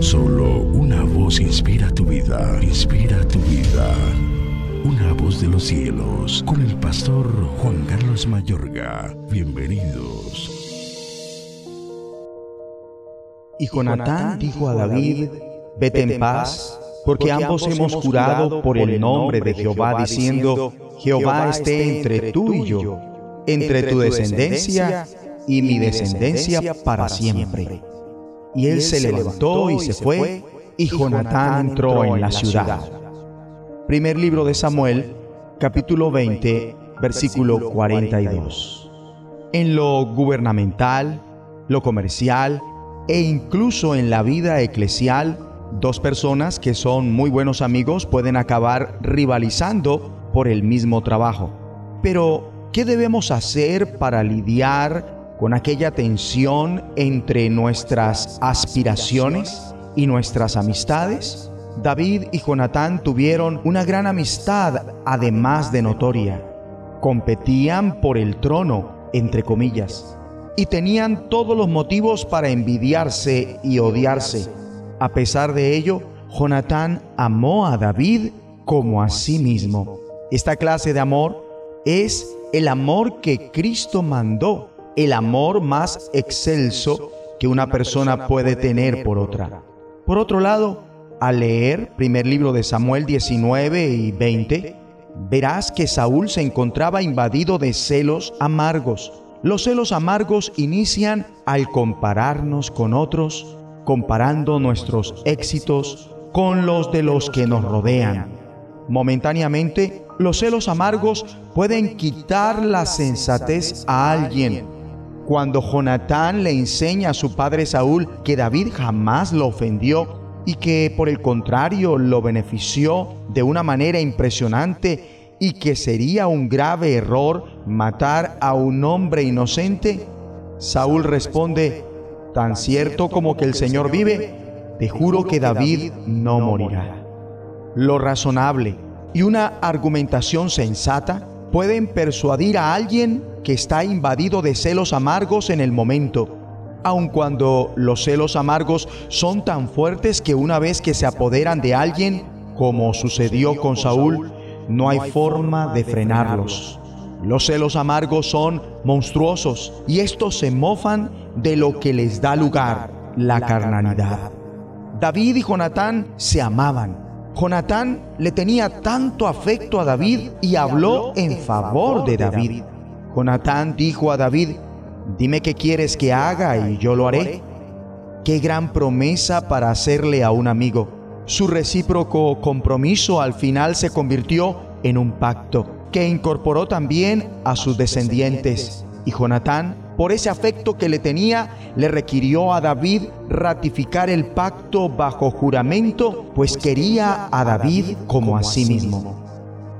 Solo una voz inspira tu vida, inspira tu vida. Una voz de los cielos, con el pastor Juan Carlos Mayorga. Bienvenidos. Y Jonatán dijo a David, vete en paz, porque ambos hemos jurado por el nombre de Jehová, diciendo, Jehová esté entre tú y yo, entre tu descendencia y mi descendencia para siempre. Y él se levantó y se fue, y Jonatán entró en la ciudad. Primer libro de Samuel, capítulo 20, versículo 42. En lo gubernamental, lo comercial e incluso en la vida eclesial, dos personas que son muy buenos amigos pueden acabar rivalizando por el mismo trabajo. Pero, ¿qué debemos hacer para lidiar con aquella tensión entre nuestras aspiraciones y nuestras amistades? David y Jonatán tuvieron una gran amistad, además de notoria. Competían por el trono, entre comillas, y tenían todos los motivos para envidiarse y odiarse. A pesar de ello, Jonatán amó a David como a sí mismo. Esta clase de amor es el amor que Cristo mandó el amor más excelso que una persona puede tener por otra. Por otro lado, al leer primer libro de Samuel 19 y 20, verás que Saúl se encontraba invadido de celos amargos. Los celos amargos inician al compararnos con otros, comparando nuestros éxitos con los de los que nos rodean. Momentáneamente, los celos amargos pueden quitar la sensatez a alguien cuando Jonatán le enseña a su padre Saúl que David jamás lo ofendió y que por el contrario lo benefició de una manera impresionante y que sería un grave error matar a un hombre inocente, Saúl responde, tan cierto como que el Señor vive, te juro que David no morirá. Lo razonable y una argumentación sensata pueden persuadir a alguien que está invadido de celos amargos en el momento, aun cuando los celos amargos son tan fuertes que una vez que se apoderan de alguien, como sucedió con Saúl, no hay forma de frenarlos. Los celos amargos son monstruosos y estos se mofan de lo que les da lugar, la carnalidad. David y Jonatán se amaban. Jonatán le tenía tanto afecto a David y habló en favor de David. Jonatán dijo a David, dime qué quieres que haga y yo lo haré. Qué gran promesa para hacerle a un amigo. Su recíproco compromiso al final se convirtió en un pacto que incorporó también a sus descendientes. Y Jonatán, por ese afecto que le tenía, le requirió a David ratificar el pacto bajo juramento, pues quería a David como a sí mismo.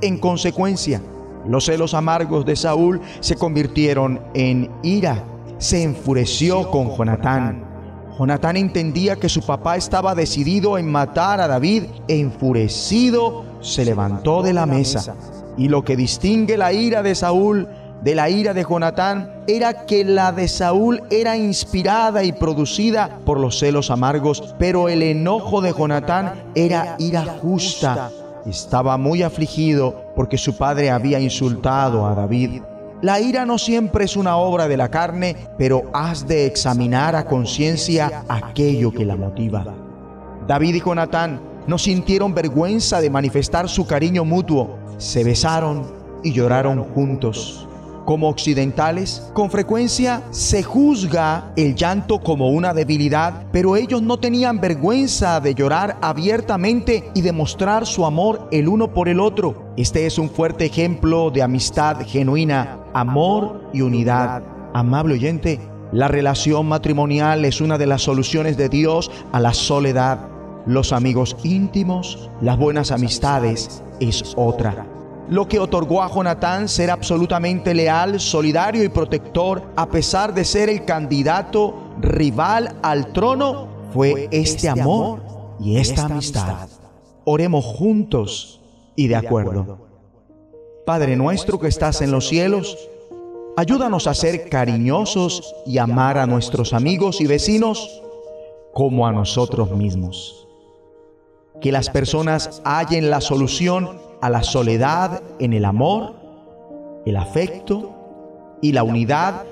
En consecuencia, los celos amargos de Saúl se convirtieron en ira. Se enfureció con Jonatán. Jonatán entendía que su papá estaba decidido en matar a David enfurecido se levantó de la mesa. Y lo que distingue la ira de Saúl de la ira de Jonatán era que la de Saúl era inspirada y producida por los celos amargos, pero el enojo de Jonatán era ira justa estaba muy afligido porque su padre había insultado a David. La ira no siempre es una obra de la carne, pero has de examinar a conciencia aquello que la motiva. David y Jonatán no sintieron vergüenza de manifestar su cariño mutuo, se besaron y lloraron juntos como occidentales, con frecuencia se juzga el llanto como una debilidad, pero ellos no tenían vergüenza de llorar abiertamente y demostrar su amor el uno por el otro. Este es un fuerte ejemplo de amistad genuina, amor y unidad. Amable oyente, la relación matrimonial es una de las soluciones de Dios a la soledad. Los amigos íntimos, las buenas amistades es otra lo que otorgó a Jonatán ser absolutamente leal, solidario y protector, a pesar de ser el candidato rival al trono, fue este amor y esta amistad. Oremos juntos y de acuerdo. Padre nuestro que estás en los cielos, ayúdanos a ser cariñosos y amar a nuestros amigos y vecinos como a nosotros mismos. Que las personas hallen la solución a la soledad en el amor, el afecto y la unidad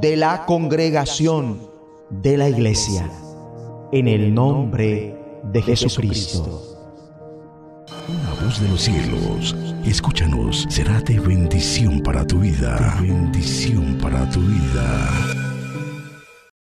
de la congregación de la iglesia. En el nombre de Jesucristo. Una voz de los cielos, escúchanos, será de bendición para tu vida. bendición para tu vida.